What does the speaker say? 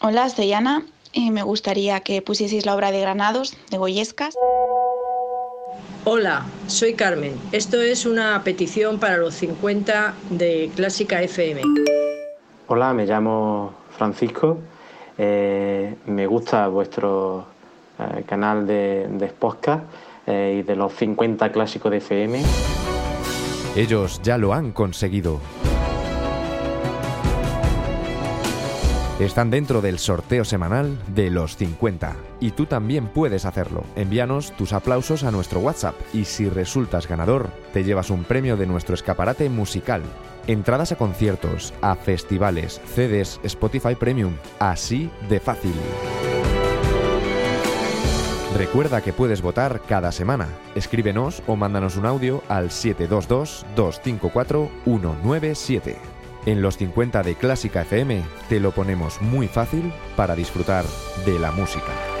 Hola, soy Ana y me gustaría que pusieseis la obra de Granados, de Goyescas. Hola, soy Carmen. Esto es una petición para los 50 de Clásica FM. Hola, me llamo Francisco. Eh, me gusta vuestro eh, canal de, de podcast eh, y de los 50 clásicos de FM. Ellos ya lo han conseguido. Están dentro del sorteo semanal de los 50 y tú también puedes hacerlo. Envíanos tus aplausos a nuestro WhatsApp y si resultas ganador, te llevas un premio de nuestro escaparate musical. Entradas a conciertos, a festivales, CDs, Spotify Premium, así de fácil. Recuerda que puedes votar cada semana. Escríbenos o mándanos un audio al 722-254-197. En los 50 de Clásica FM te lo ponemos muy fácil para disfrutar de la música.